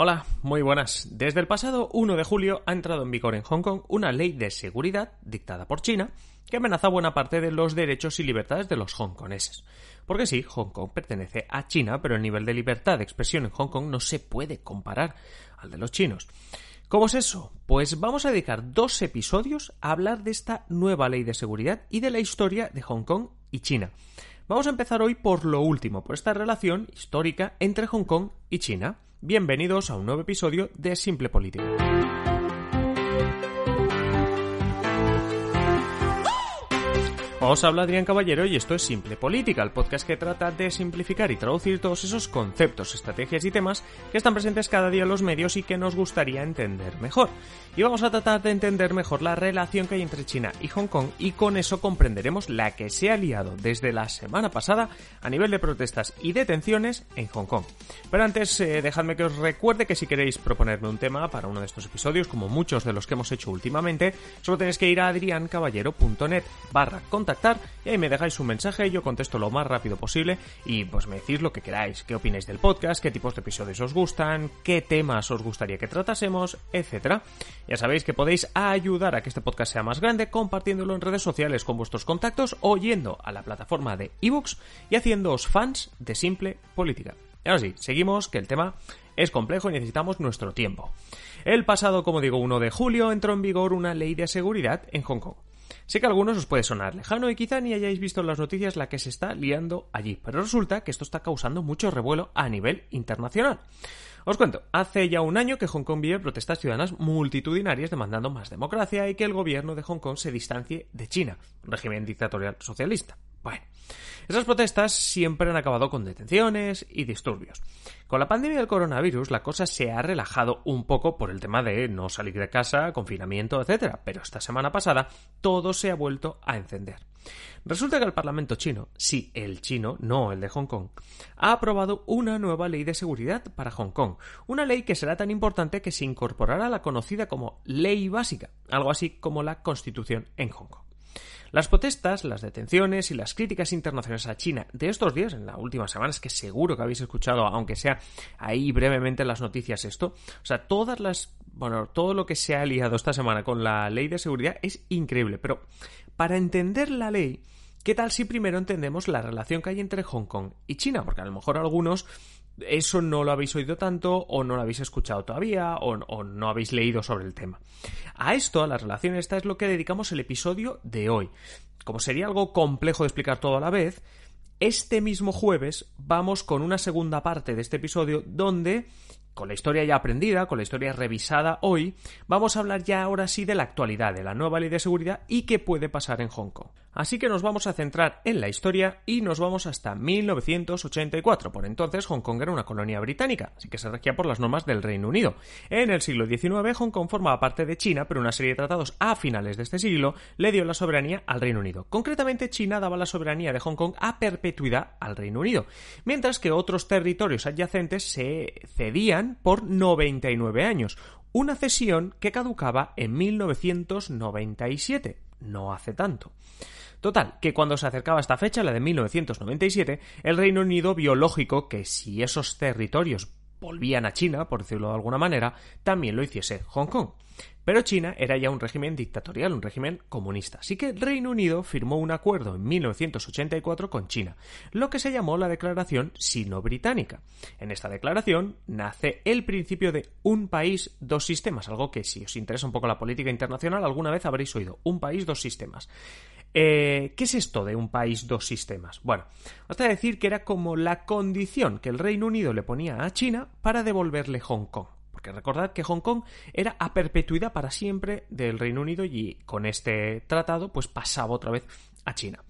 Hola, muy buenas. Desde el pasado 1 de julio ha entrado en vigor en Hong Kong una ley de seguridad dictada por China que amenaza buena parte de los derechos y libertades de los hongkoneses. Porque sí, Hong Kong pertenece a China, pero el nivel de libertad de expresión en Hong Kong no se puede comparar al de los chinos. ¿Cómo es eso? Pues vamos a dedicar dos episodios a hablar de esta nueva ley de seguridad y de la historia de Hong Kong y China. Vamos a empezar hoy por lo último, por esta relación histórica entre Hong Kong y China. Bienvenidos a un nuevo episodio de Simple Política. Os habla Adrián Caballero y esto es Simple Política, el podcast que trata de simplificar y traducir todos esos conceptos, estrategias y temas que están presentes cada día en los medios y que nos gustaría entender mejor. Y vamos a tratar de entender mejor la relación que hay entre China y Hong Kong y con eso comprenderemos la que se ha liado desde la semana pasada a nivel de protestas y detenciones en Hong Kong. Pero antes, eh, dejadme que os recuerde que si queréis proponerme un tema para uno de estos episodios, como muchos de los que hemos hecho últimamente, solo tenéis que ir a adriancaballero.net barra contactar y ahí me dejáis un mensaje yo contesto lo más rápido posible y pues me decís lo que queráis, qué opináis del podcast, qué tipos de episodios os gustan, qué temas os gustaría que tratásemos, etcétera. Ya sabéis que podéis ayudar a que este podcast sea más grande compartiéndolo en redes sociales con vuestros contactos o yendo a la plataforma de ebooks y haciéndoos fans de simple política. Y ahora sí, seguimos que el tema es complejo y necesitamos nuestro tiempo. El pasado, como digo, 1 de julio entró en vigor una ley de seguridad en Hong Kong. Sé que a algunos os puede sonar lejano y quizá ni hayáis visto en las noticias la que se está liando allí, pero resulta que esto está causando mucho revuelo a nivel internacional. Os cuento, hace ya un año que Hong Kong vive protestas ciudadanas multitudinarias demandando más democracia y que el gobierno de Hong Kong se distancie de China, un régimen dictatorial socialista. Bueno, esas protestas siempre han acabado con detenciones y disturbios. Con la pandemia del coronavirus la cosa se ha relajado un poco por el tema de no salir de casa, confinamiento, etc. Pero esta semana pasada todo se ha vuelto a encender. Resulta que el Parlamento chino, sí, el chino, no el de Hong Kong, ha aprobado una nueva ley de seguridad para Hong Kong, una ley que será tan importante que se incorporará a la conocida como ley básica, algo así como la Constitución en Hong Kong. Las protestas, las detenciones y las críticas internacionales a China de estos días, en las últimas semanas, que seguro que habéis escuchado, aunque sea ahí brevemente en las noticias esto, o sea, todas las, bueno, todo lo que se ha liado esta semana con la ley de seguridad es increíble, pero para entender la ley, ¿qué tal si primero entendemos la relación que hay entre Hong Kong y China? Porque a lo mejor algunos eso no lo habéis oído tanto o no lo habéis escuchado todavía o, no habéis leído sobre el tema. A esto, a la relación esta, es lo que dedicamos el episodio de hoy. Como sería algo complejo de explicar todo a la vez, este mismo jueves vamos con una segunda parte de este episodio donde con la historia ya aprendida, con la historia revisada hoy, vamos a hablar ya ahora sí de la actualidad, de la nueva ley de seguridad y qué puede pasar en Hong Kong. Así que nos vamos a centrar en la historia y nos vamos hasta 1984. Por entonces Hong Kong era una colonia británica, así que se regía por las normas del Reino Unido. En el siglo XIX Hong Kong formaba parte de China, pero una serie de tratados a finales de este siglo le dio la soberanía al Reino Unido. Concretamente China daba la soberanía de Hong Kong a perpetuidad al Reino Unido, mientras que otros territorios adyacentes se cedían por 99 años, una cesión que caducaba en 1997, no hace tanto. Total, que cuando se acercaba esta fecha, la de 1997, el Reino Unido vio lógico que si esos territorios volvían a China, por decirlo de alguna manera, también lo hiciese Hong Kong. Pero China era ya un régimen dictatorial, un régimen comunista. Así que el Reino Unido firmó un acuerdo en 1984 con China, lo que se llamó la Declaración Sino-Británica. En esta declaración nace el principio de un país, dos sistemas, algo que si os interesa un poco la política internacional alguna vez habréis oído, un país, dos sistemas. Eh, ¿Qué es esto de un país, dos sistemas? Bueno, hasta decir que era como la condición que el Reino Unido le ponía a China para devolverle Hong Kong. Porque recordad que Hong Kong era a perpetuidad para siempre del Reino Unido y con este tratado pues pasaba otra vez a China.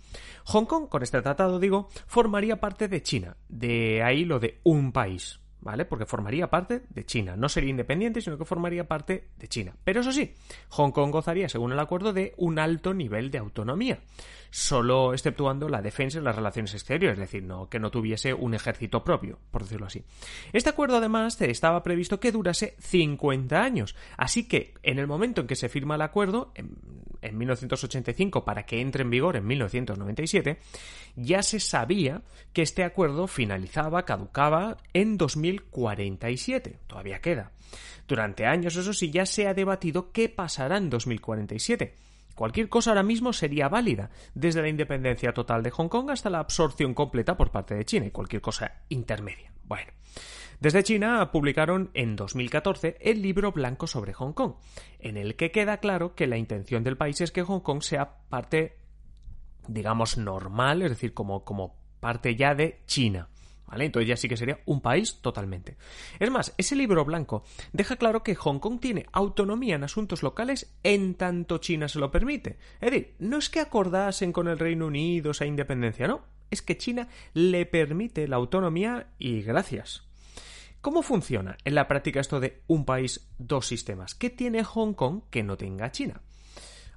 Hong Kong, con este tratado digo, formaría parte de China. De ahí lo de un país. ¿Vale? Porque formaría parte de China. No sería independiente, sino que formaría parte de China. Pero eso sí, Hong Kong gozaría, según el acuerdo, de un alto nivel de autonomía, solo exceptuando la defensa y las relaciones exteriores, es decir, que no tuviese un ejército propio, por decirlo así. Este acuerdo, además, estaba previsto que durase 50 años, así que en el momento en que se firma el acuerdo, en 1985 para que entre en vigor en 1997, ya se sabía que este acuerdo finalizaba, caducaba en 2047. Todavía queda. Durante años, eso sí, ya se ha debatido qué pasará en 2047. Cualquier cosa ahora mismo sería válida, desde la independencia total de Hong Kong hasta la absorción completa por parte de China y cualquier cosa intermedia. Bueno, desde China publicaron en 2014 el libro blanco sobre Hong Kong, en el que queda claro que la intención del país es que Hong Kong sea parte, digamos, normal, es decir, como, como parte ya de China. Entonces ya sí que sería un país totalmente. Es más, ese libro blanco deja claro que Hong Kong tiene autonomía en asuntos locales en tanto China se lo permite. Es decir, no es que acordasen con el Reino Unido esa independencia, no. Es que China le permite la autonomía y gracias. ¿Cómo funciona en la práctica esto de un país, dos sistemas? ¿Qué tiene Hong Kong que no tenga China?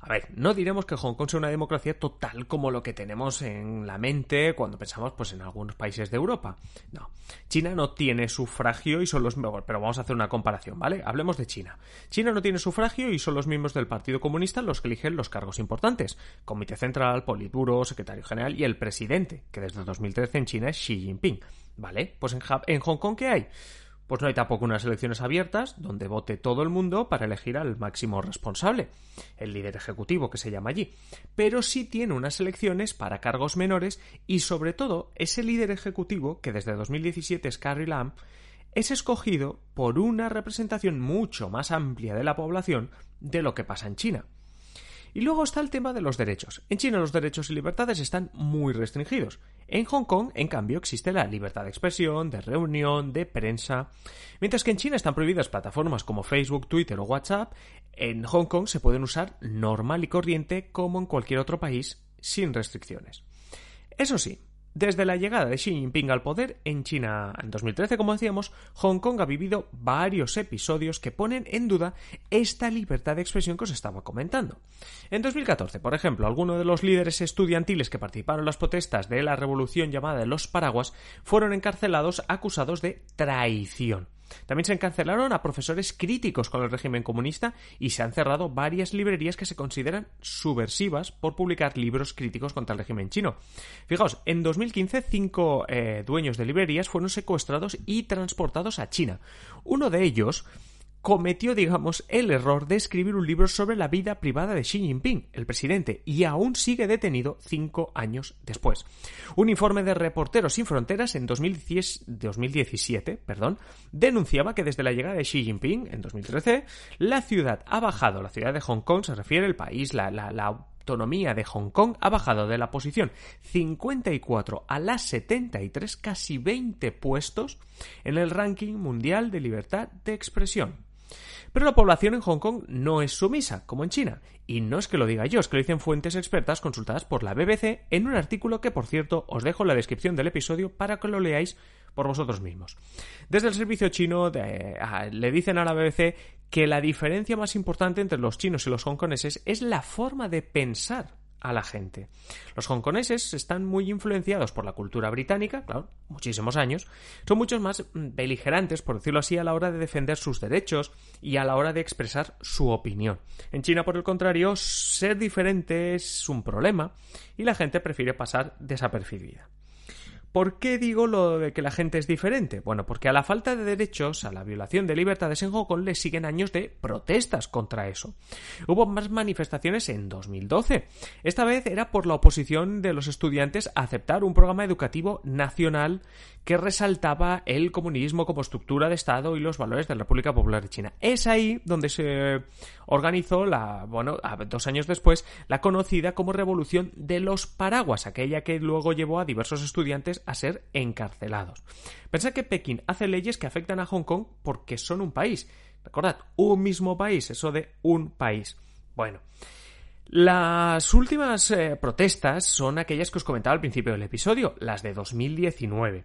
A ver, no diremos que Hong Kong sea una democracia total como lo que tenemos en la mente cuando pensamos pues en algunos países de Europa. No. China no tiene sufragio y son los pero vamos a hacer una comparación, ¿vale? Hablemos de China. China no tiene sufragio y son los miembros del Partido Comunista los que eligen los cargos importantes. Comité Central, Politburo, Secretario General y el presidente, que desde 2013 en China es Xi Jinping. ¿Vale? Pues en Hong Kong, ¿qué hay? Pues no hay tampoco unas elecciones abiertas donde vote todo el mundo para elegir al máximo responsable, el líder ejecutivo que se llama allí. Pero sí tiene unas elecciones para cargos menores y sobre todo ese líder ejecutivo, que desde 2017 es Carrie Lam, es escogido por una representación mucho más amplia de la población de lo que pasa en China. Y luego está el tema de los derechos. En China los derechos y libertades están muy restringidos. En Hong Kong, en cambio, existe la libertad de expresión, de reunión, de prensa. Mientras que en China están prohibidas plataformas como Facebook, Twitter o WhatsApp, en Hong Kong se pueden usar normal y corriente como en cualquier otro país, sin restricciones. Eso sí, desde la llegada de Xi Jinping al poder en China en 2013, como decíamos, Hong Kong ha vivido varios episodios que ponen en duda esta libertad de expresión que os estaba comentando. En 2014, por ejemplo, algunos de los líderes estudiantiles que participaron en las protestas de la revolución llamada de los paraguas fueron encarcelados acusados de traición. También se encarcelaron a profesores críticos con el régimen comunista y se han cerrado varias librerías que se consideran subversivas por publicar libros críticos contra el régimen chino. Fijaos, en 2015 cinco eh, dueños de librerías fueron secuestrados y transportados a China. Uno de ellos cometió, digamos, el error de escribir un libro sobre la vida privada de Xi Jinping, el presidente, y aún sigue detenido cinco años después. Un informe de Reporteros Sin Fronteras en 2017 perdón, denunciaba que desde la llegada de Xi Jinping en 2013, la ciudad ha bajado, la ciudad de Hong Kong se refiere el país, la, la, la autonomía de Hong Kong ha bajado de la posición 54 a la 73, casi 20 puestos en el ranking mundial de libertad de expresión. Pero la población en Hong Kong no es sumisa, como en China. Y no es que lo diga yo, es que lo dicen fuentes expertas consultadas por la BBC en un artículo que, por cierto, os dejo en la descripción del episodio para que lo leáis por vosotros mismos. Desde el servicio chino le dicen a la BBC que la diferencia más importante entre los chinos y los hongkoneses es la forma de pensar a la gente. Los hongkoneses están muy influenciados por la cultura británica, claro, muchísimos años, son muchos más mm, beligerantes, por decirlo así, a la hora de defender sus derechos y a la hora de expresar su opinión. En China, por el contrario, ser diferente es un problema y la gente prefiere pasar desapercibida. ¿Por qué digo lo de que la gente es diferente? Bueno, porque a la falta de derechos, a la violación de libertades en Hong Kong le siguen años de protestas contra eso. Hubo más manifestaciones en 2012. Esta vez era por la oposición de los estudiantes a aceptar un programa educativo nacional que resaltaba el comunismo como estructura de Estado y los valores de la República Popular de China. Es ahí donde se organizó la, bueno, dos años después, la conocida como Revolución de los Paraguas, aquella que luego llevó a diversos estudiantes a ser encarcelados. Pensad que Pekín hace leyes que afectan a Hong Kong porque son un país. Recordad, un mismo país, eso de un país. Bueno. Las últimas eh, protestas son aquellas que os comentaba al principio del episodio, las de 2019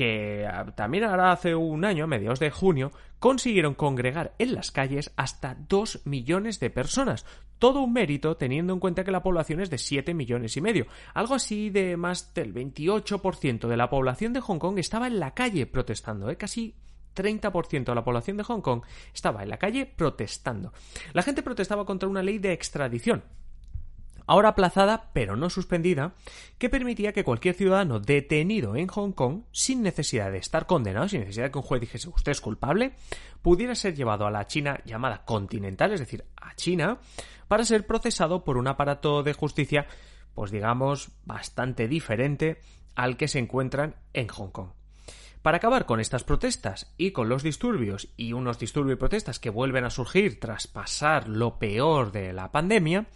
que también ahora hace un año, a mediados de junio, consiguieron congregar en las calles hasta 2 millones de personas. Todo un mérito teniendo en cuenta que la población es de 7 millones y medio. Algo así de más del 28% de la población de Hong Kong estaba en la calle protestando, ¿eh? casi 30% de la población de Hong Kong estaba en la calle protestando. La gente protestaba contra una ley de extradición. Ahora aplazada pero no suspendida, que permitía que cualquier ciudadano detenido en Hong Kong, sin necesidad de estar condenado, sin necesidad de que un juez dijese usted es culpable, pudiera ser llevado a la China llamada continental, es decir, a China, para ser procesado por un aparato de justicia, pues digamos, bastante diferente al que se encuentran en Hong Kong. Para acabar con estas protestas y con los disturbios y unos disturbios y protestas que vuelven a surgir tras pasar lo peor de la pandemia,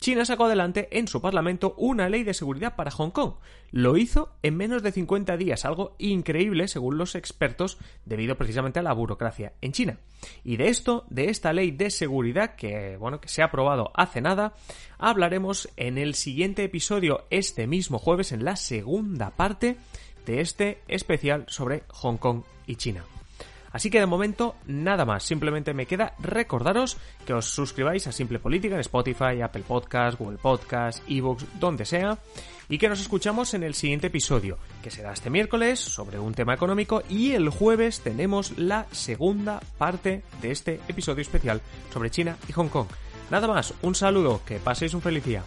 China sacó adelante en su parlamento una ley de seguridad para Hong Kong. Lo hizo en menos de 50 días, algo increíble según los expertos debido precisamente a la burocracia en China. Y de esto, de esta ley de seguridad que bueno, que se ha aprobado hace nada, hablaremos en el siguiente episodio este mismo jueves en la segunda parte de este especial sobre Hong Kong y China. Así que de momento nada más, simplemente me queda recordaros que os suscribáis a Simple Política en Spotify, Apple Podcasts, Google Podcasts, eBooks, donde sea, y que nos escuchamos en el siguiente episodio, que será este miércoles sobre un tema económico y el jueves tenemos la segunda parte de este episodio especial sobre China y Hong Kong. Nada más, un saludo, que paséis un feliz día.